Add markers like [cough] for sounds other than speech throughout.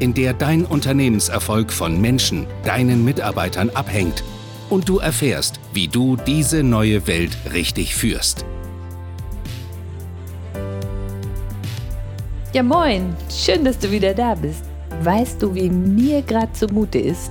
in der dein Unternehmenserfolg von Menschen, deinen Mitarbeitern abhängt und du erfährst, wie du diese neue Welt richtig führst. Ja moin, schön, dass du wieder da bist. Weißt du, wie mir gerade zumute ist?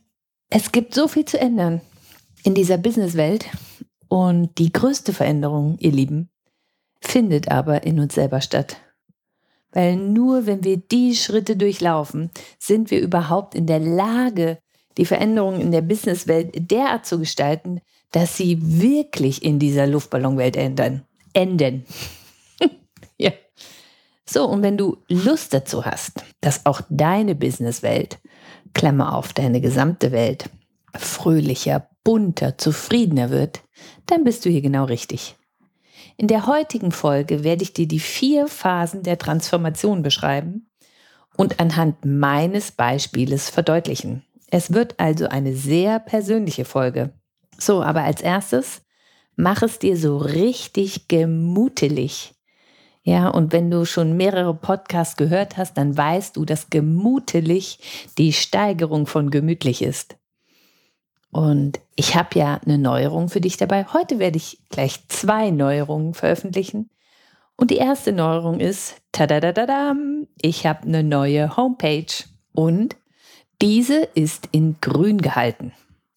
es gibt so viel zu ändern in dieser Businesswelt. Und die größte Veränderung, ihr Lieben, findet aber in uns selber statt. Weil nur wenn wir die Schritte durchlaufen, sind wir überhaupt in der Lage, die Veränderungen in der Businesswelt derart zu gestalten, dass sie wirklich in dieser Luftballonwelt ändern. Enden. [laughs] ja. So, und wenn du Lust dazu hast, dass auch deine Businesswelt, Klammer auf, deine gesamte Welt, fröhlicher, bunter, zufriedener wird, dann bist du hier genau richtig. In der heutigen Folge werde ich dir die vier Phasen der Transformation beschreiben und anhand meines Beispieles verdeutlichen. Es wird also eine sehr persönliche Folge. So, aber als erstes, mach es dir so richtig gemutelig. Ja, und wenn du schon mehrere Podcasts gehört hast, dann weißt du, dass gemutelig die Steigerung von gemütlich ist. Und ich habe ja eine Neuerung für dich dabei. Heute werde ich gleich zwei Neuerungen veröffentlichen. Und die erste Neuerung ist, tadadadadam, ich habe eine neue Homepage und diese ist in grün gehalten.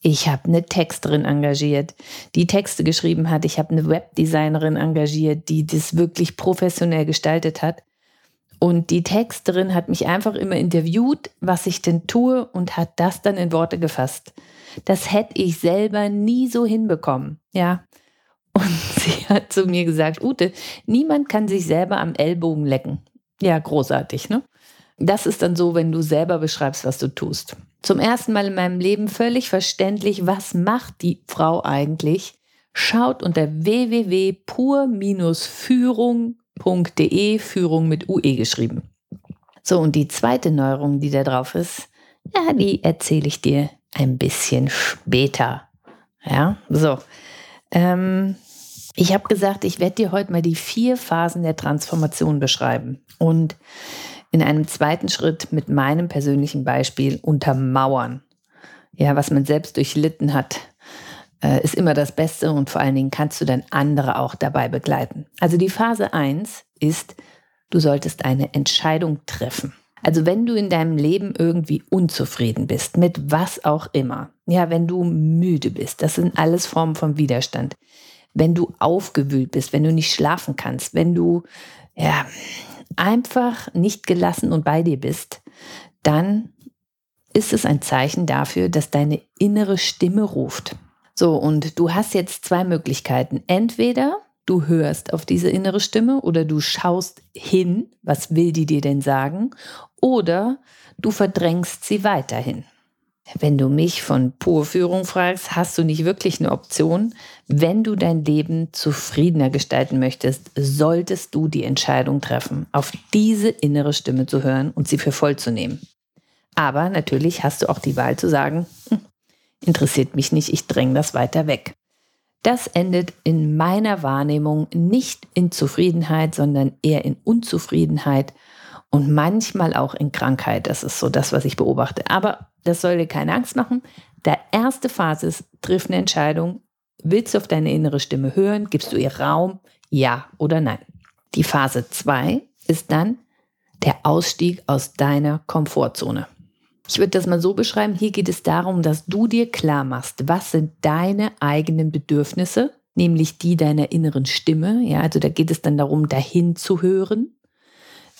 Ich habe eine Texterin engagiert, die Texte geschrieben hat. Ich habe eine Webdesignerin engagiert, die das wirklich professionell gestaltet hat. Und die Texterin hat mich einfach immer interviewt, was ich denn tue und hat das dann in Worte gefasst. Das hätte ich selber nie so hinbekommen, ja. Und [laughs] sie hat zu mir gesagt, Ute, niemand kann sich selber am Ellbogen lecken. Ja, großartig, ne? Das ist dann so, wenn du selber beschreibst, was du tust. Zum ersten Mal in meinem Leben völlig verständlich, was macht die Frau eigentlich? Schaut unter www.pur-führung.de, Führung mit UE geschrieben. So, und die zweite Neuerung, die da drauf ist, ja, die erzähle ich dir ein bisschen später. Ja, so. Ähm, ich habe gesagt, ich werde dir heute mal die vier Phasen der Transformation beschreiben und in einem zweiten Schritt mit meinem persönlichen Beispiel untermauern. Ja, was man selbst durchlitten hat, äh, ist immer das Beste und vor allen Dingen kannst du dann andere auch dabei begleiten. Also die Phase 1 ist, du solltest eine Entscheidung treffen. Also wenn du in deinem Leben irgendwie unzufrieden bist, mit was auch immer, ja, wenn du müde bist, das sind alles Formen von Widerstand. Wenn du aufgewühlt bist, wenn du nicht schlafen kannst, wenn du ja, einfach nicht gelassen und bei dir bist, dann ist es ein Zeichen dafür, dass deine innere Stimme ruft. So, und du hast jetzt zwei Möglichkeiten. Entweder du hörst auf diese innere Stimme oder du schaust hin, was will die dir denn sagen, oder du verdrängst sie weiterhin. Wenn du mich von Purführung fragst, hast du nicht wirklich eine Option. Wenn du dein Leben zufriedener gestalten möchtest, solltest du die Entscheidung treffen, auf diese innere Stimme zu hören und sie für voll zu nehmen. Aber natürlich hast du auch die Wahl zu sagen, hm, interessiert mich nicht, ich dränge das weiter weg. Das endet in meiner Wahrnehmung nicht in Zufriedenheit, sondern eher in Unzufriedenheit und manchmal auch in Krankheit. Das ist so das, was ich beobachte. Aber das soll dir keine Angst machen. Der erste Phase ist, triff eine Entscheidung. Willst du auf deine innere Stimme hören? Gibst du ihr Raum? Ja oder nein? Die Phase 2 ist dann der Ausstieg aus deiner Komfortzone. Ich würde das mal so beschreiben. Hier geht es darum, dass du dir klar machst, was sind deine eigenen Bedürfnisse, nämlich die deiner inneren Stimme. Ja, also da geht es dann darum, dahin zu hören.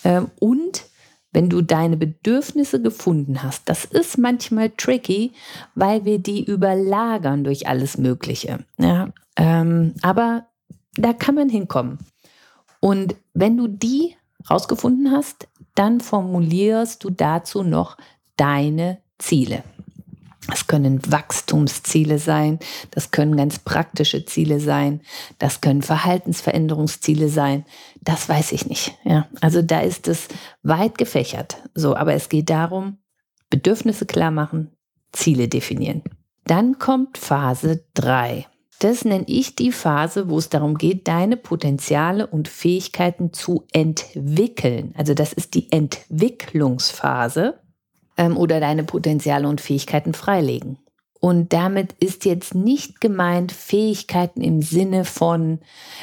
Ähm, und wenn du deine Bedürfnisse gefunden hast, das ist manchmal tricky, weil wir die überlagern durch alles Mögliche. Ja, ähm, aber da kann man hinkommen. Und wenn du die rausgefunden hast, dann formulierst du dazu noch deine Ziele. Das können Wachstumsziele sein, das können ganz praktische Ziele sein, das können Verhaltensveränderungsziele sein. Das weiß ich nicht. Ja, also da ist es weit gefächert. So, aber es geht darum, Bedürfnisse klar machen, Ziele definieren. Dann kommt Phase 3. Das nenne ich die Phase, wo es darum geht, deine Potenziale und Fähigkeiten zu entwickeln. Also das ist die Entwicklungsphase ähm, oder deine Potenziale und Fähigkeiten freilegen. Und damit ist jetzt nicht gemeint Fähigkeiten im Sinne von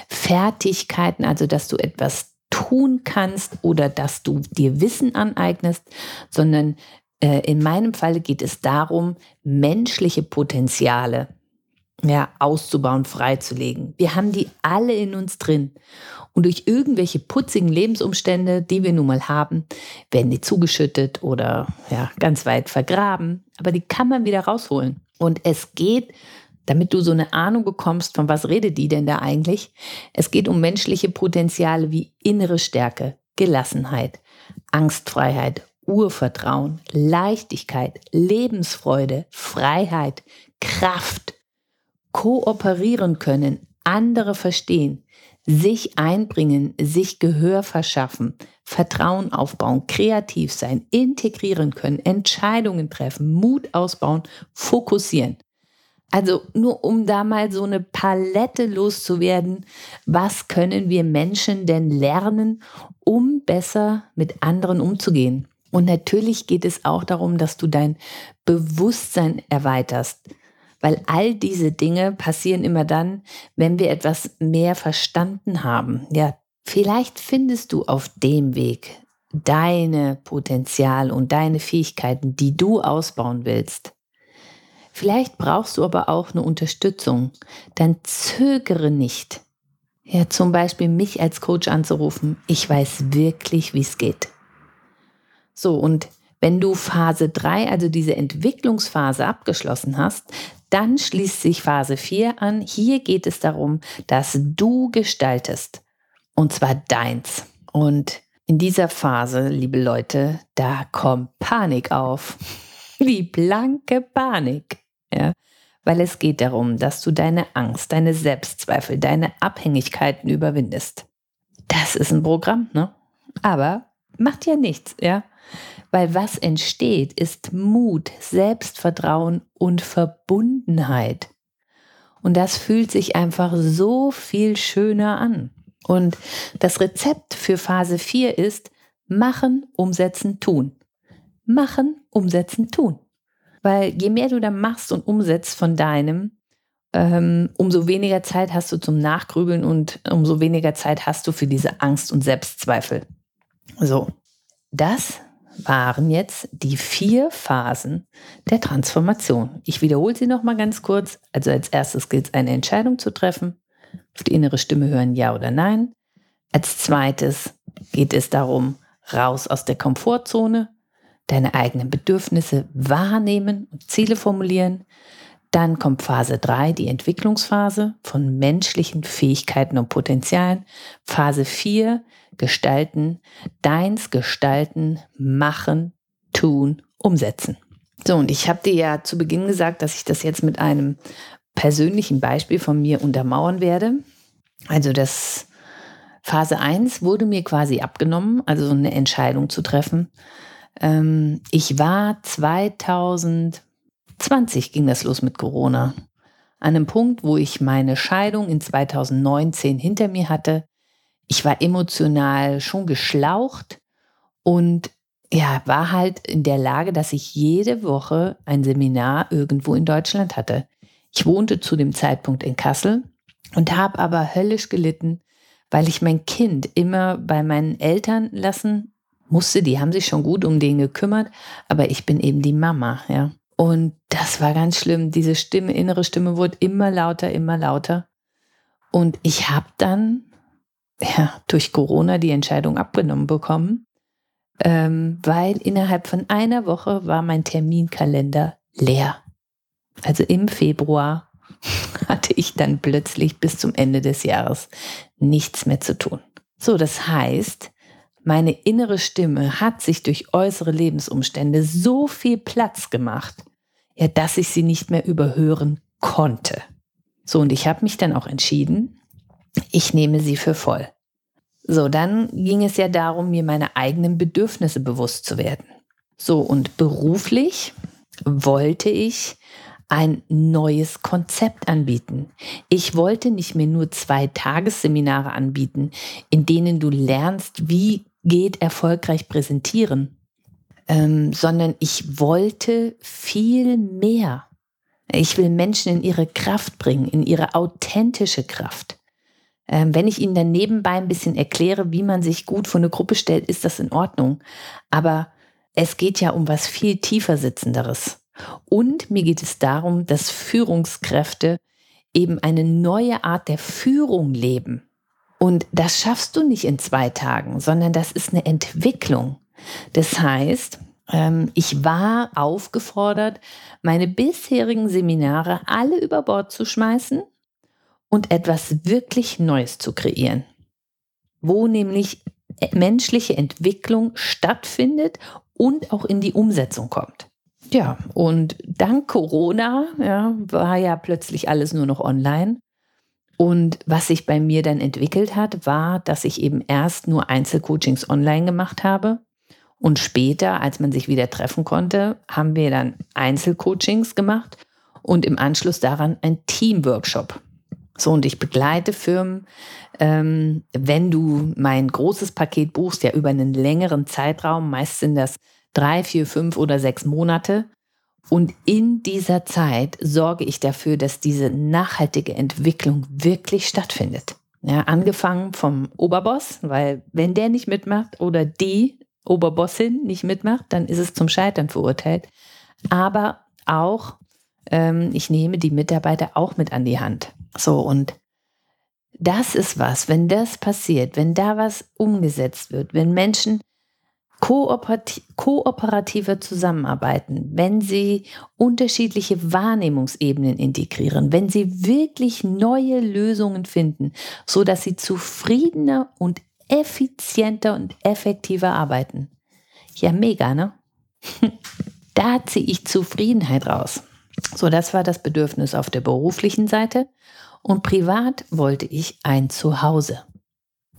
Fertigkeiten, also dass du etwas tun kannst oder dass du dir Wissen aneignest, sondern äh, in meinem Falle geht es darum, menschliche Potenziale ja, auszubauen, freizulegen. Wir haben die alle in uns drin. Und durch irgendwelche putzigen Lebensumstände, die wir nun mal haben, werden die zugeschüttet oder ja, ganz weit vergraben. Aber die kann man wieder rausholen. Und es geht, damit du so eine Ahnung bekommst, von was redet die denn da eigentlich? Es geht um menschliche Potenziale wie innere Stärke, Gelassenheit, Angstfreiheit, Urvertrauen, Leichtigkeit, Lebensfreude, Freiheit, Kraft, kooperieren können, andere verstehen, sich einbringen, sich Gehör verschaffen, Vertrauen aufbauen, kreativ sein, integrieren können, Entscheidungen treffen, Mut ausbauen, fokussieren. Also nur um da mal so eine Palette loszuwerden, was können wir Menschen denn lernen, um besser mit anderen umzugehen? Und natürlich geht es auch darum, dass du dein Bewusstsein erweiterst weil all diese Dinge passieren immer dann, wenn wir etwas mehr verstanden haben. Ja, vielleicht findest du auf dem Weg deine Potenzial und deine Fähigkeiten, die du ausbauen willst. Vielleicht brauchst du aber auch eine Unterstützung. Dann zögere nicht. Ja, zum Beispiel mich als Coach anzurufen. Ich weiß wirklich, wie es geht. So, und wenn du Phase 3, also diese Entwicklungsphase abgeschlossen hast, dann schließt sich Phase 4 an. Hier geht es darum, dass du gestaltest. Und zwar deins. Und in dieser Phase, liebe Leute, da kommt Panik auf. [laughs] Die blanke Panik. Ja? Weil es geht darum, dass du deine Angst, deine Selbstzweifel, deine Abhängigkeiten überwindest. Das ist ein Programm, ne? Aber macht ja nichts, ja? Weil was entsteht, ist Mut, Selbstvertrauen und Verbundenheit. Und das fühlt sich einfach so viel schöner an. Und das Rezept für Phase 4 ist machen, umsetzen, tun. Machen, umsetzen, tun. Weil je mehr du da machst und umsetzt von deinem, ähm, umso weniger Zeit hast du zum Nachgrübeln und umso weniger Zeit hast du für diese Angst und Selbstzweifel. So, das waren jetzt die vier Phasen der Transformation. Ich wiederhole sie noch mal ganz kurz. Also als erstes gilt es, eine Entscheidung zu treffen. Auf die innere Stimme hören, ja oder nein. Als zweites geht es darum, raus aus der Komfortzone, deine eigenen Bedürfnisse wahrnehmen und Ziele formulieren. Dann kommt Phase 3, die Entwicklungsphase von menschlichen Fähigkeiten und Potenzialen. Phase 4, gestalten, deins gestalten, machen, tun, umsetzen. So, und ich habe dir ja zu Beginn gesagt, dass ich das jetzt mit einem persönlichen Beispiel von mir untermauern werde. Also das Phase 1 wurde mir quasi abgenommen, also so eine Entscheidung zu treffen. Ähm, ich war 2020 ging das los mit Corona. An einem Punkt, wo ich meine Scheidung in 2019 hinter mir hatte, ich war emotional schon geschlaucht und ja, war halt in der Lage, dass ich jede Woche ein Seminar irgendwo in Deutschland hatte. Ich wohnte zu dem Zeitpunkt in Kassel und habe aber höllisch gelitten, weil ich mein Kind immer bei meinen Eltern lassen musste, die haben sich schon gut um den gekümmert, aber ich bin eben die Mama, ja. Und das war ganz schlimm. Diese Stimme, innere Stimme wurde immer lauter, immer lauter. Und ich habe dann ja, durch Corona die Entscheidung abgenommen bekommen, ähm, weil innerhalb von einer Woche war mein Terminkalender leer. Also im Februar [laughs] hatte ich dann plötzlich bis zum Ende des Jahres nichts mehr zu tun. So, das heißt, meine innere Stimme hat sich durch äußere Lebensumstände so viel Platz gemacht, ja, dass ich sie nicht mehr überhören konnte. So, und ich habe mich dann auch entschieden, ich nehme sie für voll. So, dann ging es ja darum, mir meine eigenen Bedürfnisse bewusst zu werden. So, und beruflich wollte ich ein neues Konzept anbieten. Ich wollte nicht mehr nur zwei Tagesseminare anbieten, in denen du lernst, wie geht erfolgreich präsentieren, ähm, sondern ich wollte viel mehr. Ich will Menschen in ihre Kraft bringen, in ihre authentische Kraft. Ähm, wenn ich ihnen dann nebenbei ein bisschen erkläre, wie man sich gut vor eine Gruppe stellt, ist das in Ordnung. Aber es geht ja um was viel tiefer sitzenderes. Und mir geht es darum, dass Führungskräfte eben eine neue Art der Führung leben. Und das schaffst du nicht in zwei Tagen, sondern das ist eine Entwicklung. Das heißt, ähm, ich war aufgefordert, meine bisherigen Seminare alle über Bord zu schmeißen und etwas wirklich Neues zu kreieren, wo nämlich menschliche Entwicklung stattfindet und auch in die Umsetzung kommt. Ja, und dank Corona ja, war ja plötzlich alles nur noch online. Und was sich bei mir dann entwickelt hat, war, dass ich eben erst nur Einzelcoachings online gemacht habe. Und später, als man sich wieder treffen konnte, haben wir dann Einzelcoachings gemacht und im Anschluss daran ein Teamworkshop. So, und ich begleite Firmen, ähm, wenn du mein großes Paket buchst, ja über einen längeren Zeitraum, meist sind das drei, vier, fünf oder sechs Monate. Und in dieser Zeit sorge ich dafür, dass diese nachhaltige Entwicklung wirklich stattfindet. Ja, angefangen vom Oberboss, weil wenn der nicht mitmacht oder die Oberbossin nicht mitmacht, dann ist es zum Scheitern verurteilt. Aber auch, ähm, ich nehme die Mitarbeiter auch mit an die Hand. So, und das ist was, wenn das passiert, wenn da was umgesetzt wird, wenn Menschen kooperativer zusammenarbeiten, wenn sie unterschiedliche Wahrnehmungsebenen integrieren, wenn sie wirklich neue Lösungen finden, so dass sie zufriedener und effizienter und effektiver arbeiten. Ja, mega, ne? [laughs] da ziehe ich Zufriedenheit raus. So, das war das Bedürfnis auf der beruflichen Seite. Und privat wollte ich ein Zuhause.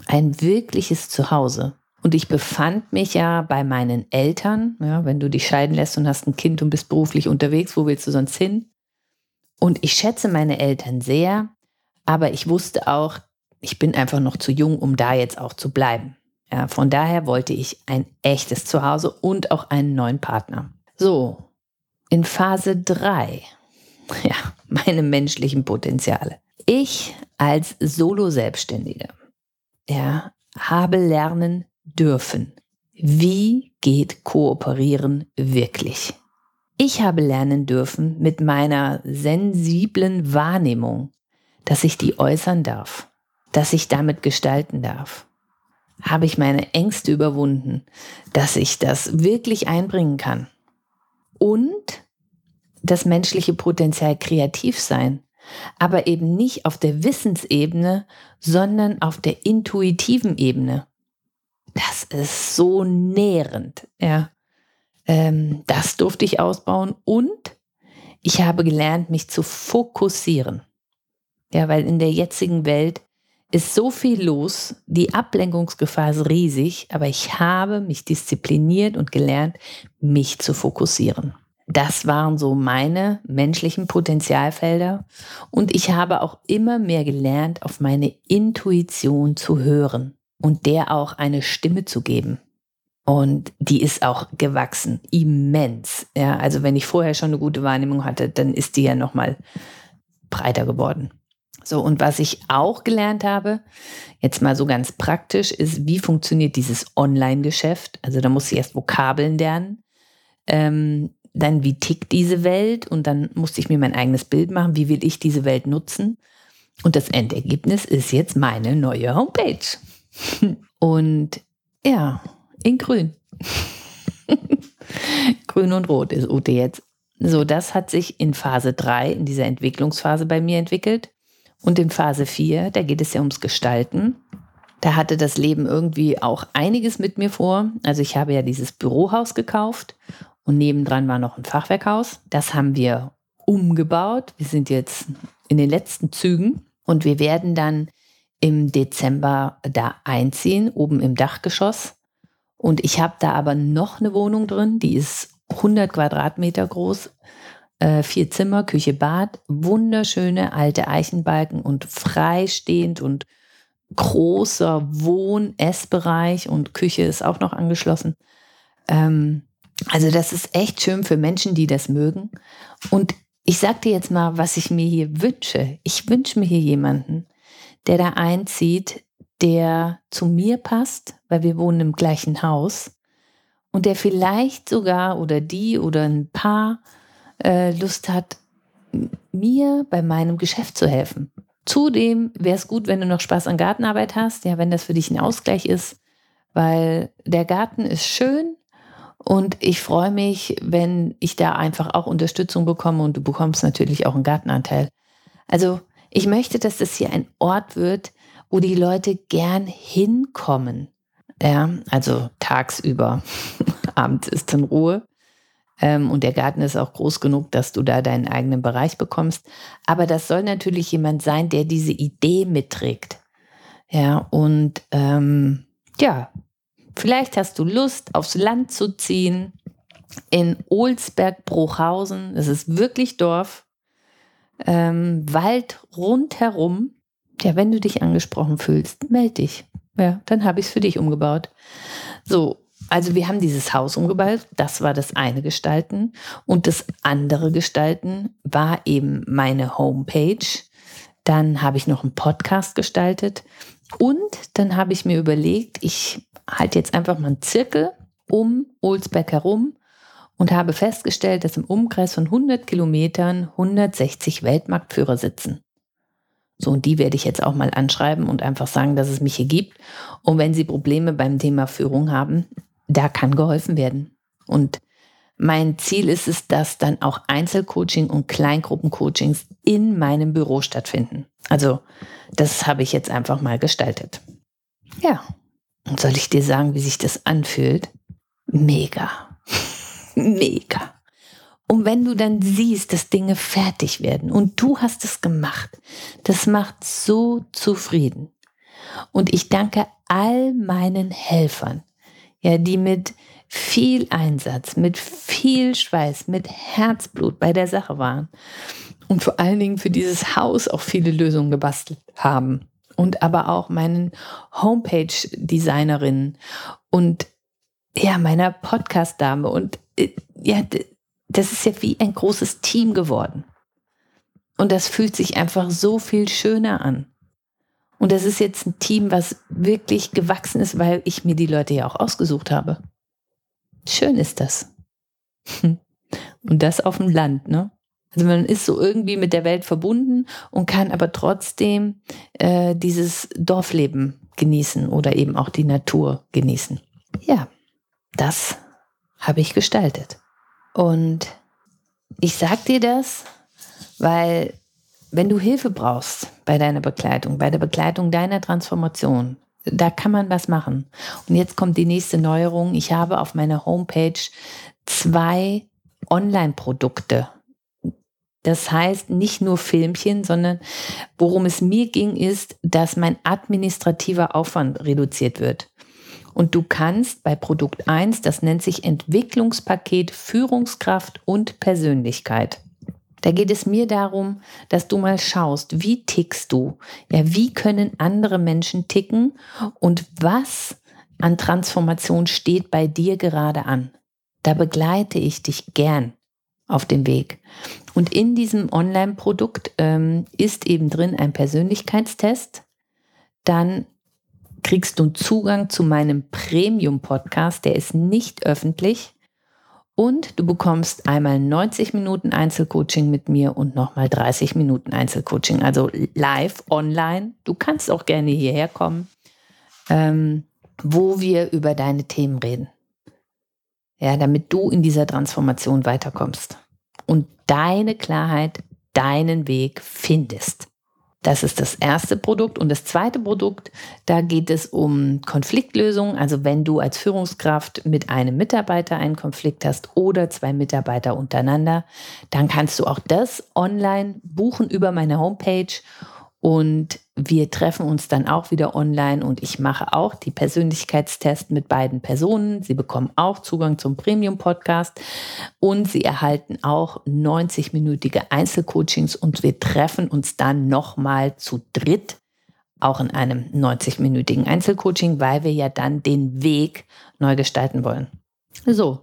Ein wirkliches Zuhause. Und ich befand mich ja bei meinen Eltern. Ja, wenn du dich scheiden lässt und hast ein Kind und bist beruflich unterwegs, wo willst du sonst hin? Und ich schätze meine Eltern sehr, aber ich wusste auch, ich bin einfach noch zu jung, um da jetzt auch zu bleiben. Ja, von daher wollte ich ein echtes Zuhause und auch einen neuen Partner. So, in Phase 3, [laughs] ja, meine menschlichen Potenziale. Ich als Solo-Selbstständige, ja, habe lernen dürfen. Wie geht Kooperieren wirklich? Ich habe lernen dürfen mit meiner sensiblen Wahrnehmung, dass ich die äußern darf, dass ich damit gestalten darf. Habe ich meine Ängste überwunden, dass ich das wirklich einbringen kann. Und das menschliche Potenzial kreativ sein, aber eben nicht auf der Wissensebene, sondern auf der intuitiven Ebene das ist so nährend. Ja. Ähm, das durfte ich ausbauen und ich habe gelernt, mich zu fokussieren. Ja, weil in der jetzigen Welt ist so viel los, die Ablenkungsgefahr ist riesig, aber ich habe mich diszipliniert und gelernt, mich zu fokussieren. Das waren so meine menschlichen Potenzialfelder und ich habe auch immer mehr gelernt, auf meine Intuition zu hören und der auch eine Stimme zu geben. Und die ist auch gewachsen, immens. Ja, also wenn ich vorher schon eine gute Wahrnehmung hatte, dann ist die ja noch mal breiter geworden. So, und was ich auch gelernt habe, jetzt mal so ganz praktisch, ist, wie funktioniert dieses Online-Geschäft? Also da muss ich erst Vokabeln lernen. Ähm, dann, wie tickt diese Welt? Und dann musste ich mir mein eigenes Bild machen, wie will ich diese Welt nutzen? Und das Endergebnis ist jetzt meine neue Homepage. [laughs] Und ja, in grün. [laughs] grün und rot ist Ute jetzt. So, das hat sich in Phase 3, in dieser Entwicklungsphase bei mir entwickelt. Und in Phase 4, da geht es ja ums Gestalten. Da hatte das Leben irgendwie auch einiges mit mir vor. Also ich habe ja dieses Bürohaus gekauft und nebendran war noch ein Fachwerkhaus. Das haben wir umgebaut. Wir sind jetzt in den letzten Zügen und wir werden dann im Dezember da einziehen, oben im Dachgeschoss. Und ich habe da aber noch eine Wohnung drin, die ist 100 Quadratmeter groß, äh, vier Zimmer, Küche, Bad, wunderschöne alte Eichenbalken und freistehend und großer Wohn-Essbereich und Küche ist auch noch angeschlossen. Ähm, also das ist echt schön für Menschen, die das mögen. Und ich sag dir jetzt mal, was ich mir hier wünsche. Ich wünsche mir hier jemanden, der da einzieht, der zu mir passt, weil wir wohnen im gleichen Haus und der vielleicht sogar oder die oder ein Paar äh, Lust hat, mir bei meinem Geschäft zu helfen. Zudem wäre es gut, wenn du noch Spaß an Gartenarbeit hast, ja, wenn das für dich ein Ausgleich ist, weil der Garten ist schön und ich freue mich, wenn ich da einfach auch Unterstützung bekomme und du bekommst natürlich auch einen Gartenanteil. Also ich möchte, dass das hier ein Ort wird, wo die Leute gern hinkommen. Ja, also tagsüber. [laughs] Abends ist dann Ruhe. Ähm, und der Garten ist auch groß genug, dass du da deinen eigenen Bereich bekommst. Aber das soll natürlich jemand sein, der diese Idee mitträgt. Ja, und ähm, ja, vielleicht hast du Lust, aufs Land zu ziehen. In Olsberg-Bruchhausen. Es ist wirklich Dorf ähm, Wald rundherum. Ja, wenn du dich angesprochen fühlst, melde dich. Ja, dann habe ich es für dich umgebaut. So, also wir haben dieses Haus umgebaut, das war das eine Gestalten. Und das andere Gestalten war eben meine Homepage. Dann habe ich noch einen Podcast gestaltet. Und dann habe ich mir überlegt, ich halte jetzt einfach mal einen Zirkel um Olsberg herum und habe festgestellt, dass im Umkreis von 100 Kilometern 160 Weltmarktführer sitzen. So, und die werde ich jetzt auch mal anschreiben und einfach sagen, dass es mich hier gibt. Und wenn Sie Probleme beim Thema Führung haben, da kann geholfen werden. Und mein Ziel ist es, dass dann auch Einzelcoaching und Kleingruppencoachings in meinem Büro stattfinden. Also, das habe ich jetzt einfach mal gestaltet. Ja. Und soll ich dir sagen, wie sich das anfühlt? Mega. [laughs] mega. Und wenn du dann siehst, dass Dinge fertig werden und du hast es gemacht, das macht so zufrieden. Und ich danke all meinen Helfern, ja, die mit viel Einsatz, mit viel Schweiß, mit Herzblut bei der Sache waren und vor allen Dingen für dieses Haus auch viele Lösungen gebastelt haben. Und aber auch meinen Homepage-Designerinnen und ja, meiner Podcast-Dame und äh, ja, das ist ja wie ein großes Team geworden. Und das fühlt sich einfach so viel schöner an. Und das ist jetzt ein Team, was wirklich gewachsen ist, weil ich mir die Leute ja auch ausgesucht habe. Schön ist das. [laughs] Und das auf dem Land, ne? Also man ist so irgendwie mit der Welt verbunden und kann aber trotzdem äh, dieses Dorfleben genießen oder eben auch die Natur genießen. Ja, das habe ich gestaltet. Und ich sag dir das, weil wenn du Hilfe brauchst bei deiner Begleitung, bei der Begleitung deiner Transformation, da kann man was machen. Und jetzt kommt die nächste Neuerung. Ich habe auf meiner Homepage zwei Online-Produkte. Das heißt nicht nur Filmchen, sondern worum es mir ging, ist, dass mein administrativer Aufwand reduziert wird. Und du kannst bei Produkt 1, das nennt sich Entwicklungspaket Führungskraft und Persönlichkeit. Da geht es mir darum, dass du mal schaust, wie tickst du? Ja, wie können andere Menschen ticken und was an Transformation steht bei dir gerade an? Da begleite ich dich gern auf dem Weg. Und in diesem Online-Produkt ähm, ist eben drin ein Persönlichkeitstest. Dann kriegst du Zugang zu meinem Premium-Podcast, der ist nicht öffentlich. Und du bekommst einmal 90 Minuten Einzelcoaching mit mir und nochmal 30 Minuten Einzelcoaching, also live, online. Du kannst auch gerne hierher kommen, ähm, wo wir über deine Themen reden. Ja, damit du in dieser Transformation weiterkommst und deine Klarheit, deinen Weg findest. Das ist das erste Produkt. Und das zweite Produkt, da geht es um Konfliktlösung. Also wenn du als Führungskraft mit einem Mitarbeiter einen Konflikt hast oder zwei Mitarbeiter untereinander, dann kannst du auch das online buchen über meine Homepage und wir treffen uns dann auch wieder online und ich mache auch die Persönlichkeitstests mit beiden Personen. Sie bekommen auch Zugang zum Premium-Podcast und sie erhalten auch 90-minütige Einzelcoachings und wir treffen uns dann nochmal zu dritt, auch in einem 90-minütigen Einzelcoaching, weil wir ja dann den Weg neu gestalten wollen. So.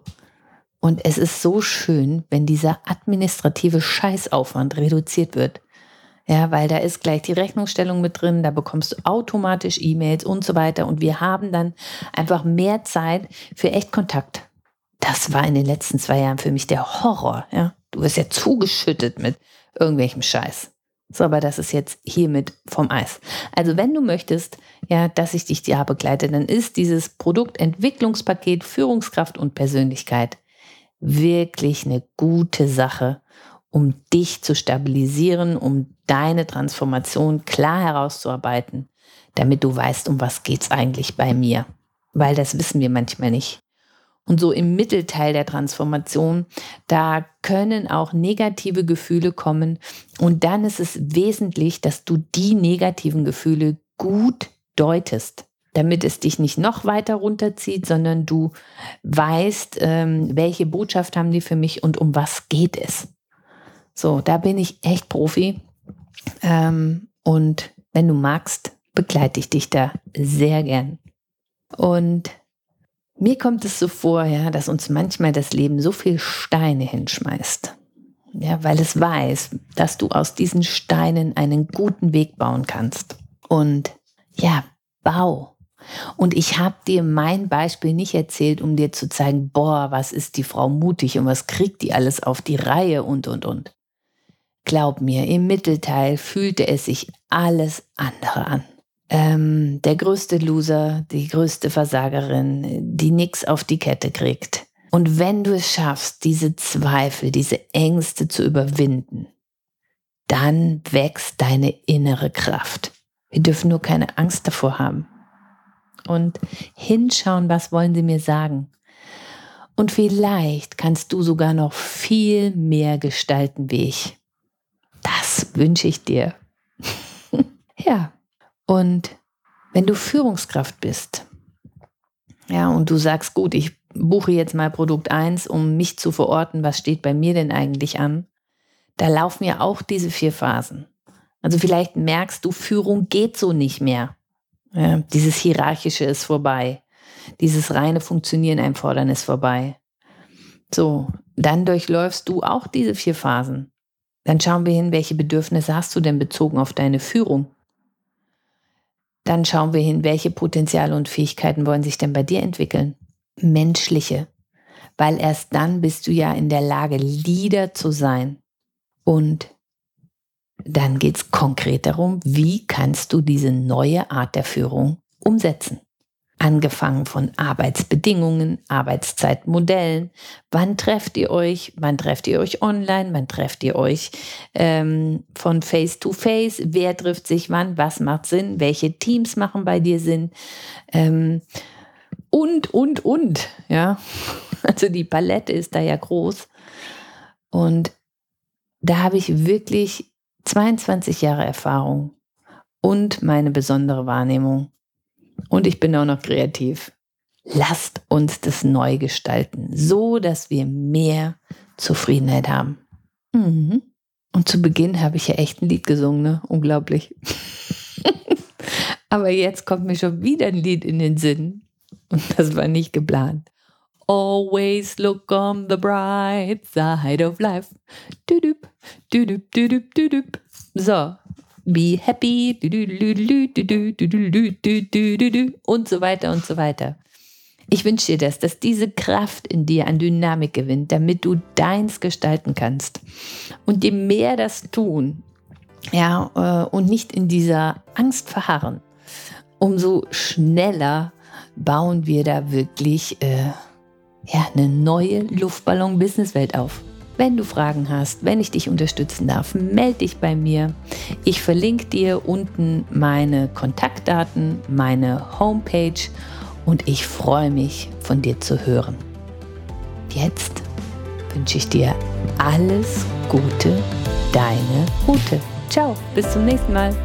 Und es ist so schön, wenn dieser administrative Scheißaufwand reduziert wird ja, weil da ist gleich die Rechnungsstellung mit drin, da bekommst du automatisch E-Mails und so weiter. Und wir haben dann einfach mehr Zeit für echt Kontakt. Das war in den letzten zwei Jahren für mich der Horror. Ja, du wirst ja zugeschüttet mit irgendwelchem Scheiß. So, aber das ist jetzt hiermit vom Eis. Also wenn du möchtest, ja, dass ich dich da begleite, dann ist dieses Produktentwicklungspaket Führungskraft und Persönlichkeit wirklich eine gute Sache um dich zu stabilisieren, um deine Transformation klar herauszuarbeiten, damit du weißt, um was geht's eigentlich bei mir. Weil das wissen wir manchmal nicht. Und so im Mittelteil der Transformation, da können auch negative Gefühle kommen. Und dann ist es wesentlich, dass du die negativen Gefühle gut deutest, damit es dich nicht noch weiter runterzieht, sondern du weißt, ähm, welche Botschaft haben die für mich und um was geht es. So, da bin ich echt Profi. Ähm, und wenn du magst, begleite ich dich da sehr gern. Und mir kommt es so vor, ja, dass uns manchmal das Leben so viel Steine hinschmeißt. Ja, weil es weiß, dass du aus diesen Steinen einen guten Weg bauen kannst. Und ja, bau. Und ich habe dir mein Beispiel nicht erzählt, um dir zu zeigen, boah, was ist die Frau mutig und was kriegt die alles auf die Reihe und, und, und. Glaub mir, im Mittelteil fühlte es sich alles andere an. Ähm, der größte Loser, die größte Versagerin, die nichts auf die Kette kriegt. Und wenn du es schaffst, diese Zweifel, diese Ängste zu überwinden, dann wächst deine innere Kraft. Wir dürfen nur keine Angst davor haben. Und hinschauen, was wollen sie mir sagen. Und vielleicht kannst du sogar noch viel mehr gestalten wie ich. Wünsche ich dir. [laughs] ja, und wenn du Führungskraft bist, ja, und du sagst, gut, ich buche jetzt mal Produkt 1, um mich zu verorten, was steht bei mir denn eigentlich an, da laufen ja auch diese vier Phasen. Also vielleicht merkst du, Führung geht so nicht mehr. Ja, dieses Hierarchische ist vorbei. Dieses reine Funktionieren einfordern ist vorbei. So, dann durchläufst du auch diese vier Phasen. Dann schauen wir hin, welche Bedürfnisse hast du denn bezogen auf deine Führung? Dann schauen wir hin, welche Potenziale und Fähigkeiten wollen sich denn bei dir entwickeln? Menschliche. Weil erst dann bist du ja in der Lage, Leader zu sein. Und dann geht es konkret darum, wie kannst du diese neue Art der Führung umsetzen? Angefangen von Arbeitsbedingungen, Arbeitszeitmodellen. Wann trefft ihr euch? Wann trefft ihr euch online? Wann trefft ihr euch ähm, von Face to Face? Wer trifft sich wann? Was macht Sinn? Welche Teams machen bei dir Sinn? Ähm, und, und, und. Ja, [laughs] also die Palette ist da ja groß. Und da habe ich wirklich 22 Jahre Erfahrung und meine besondere Wahrnehmung und ich bin auch noch kreativ. Lasst uns das neu gestalten, so dass wir mehr Zufriedenheit haben. Mhm. Und zu Beginn habe ich ja echt ein Lied gesungen, ne? Unglaublich. [laughs] Aber jetzt kommt mir schon wieder ein Lied in den Sinn. Und das war nicht geplant. Always look on the bright side of life. Düdüp, Düdüp, düdüp, düdüp. So, be happy und so weiter und so weiter. Ich wünsche dir das, dass diese Kraft in dir an Dynamik gewinnt, damit du deins gestalten kannst. Und je mehr das tun, ja, äh, und nicht in dieser Angst verharren, umso schneller bauen wir da wirklich äh, ja, eine neue Luftballon-Businesswelt auf. Wenn du Fragen hast, wenn ich dich unterstützen darf, melde dich bei mir. Ich verlinke dir unten meine Kontaktdaten, meine Homepage und ich freue mich, von dir zu hören. Jetzt wünsche ich dir alles Gute, deine Ute. Ciao, bis zum nächsten Mal.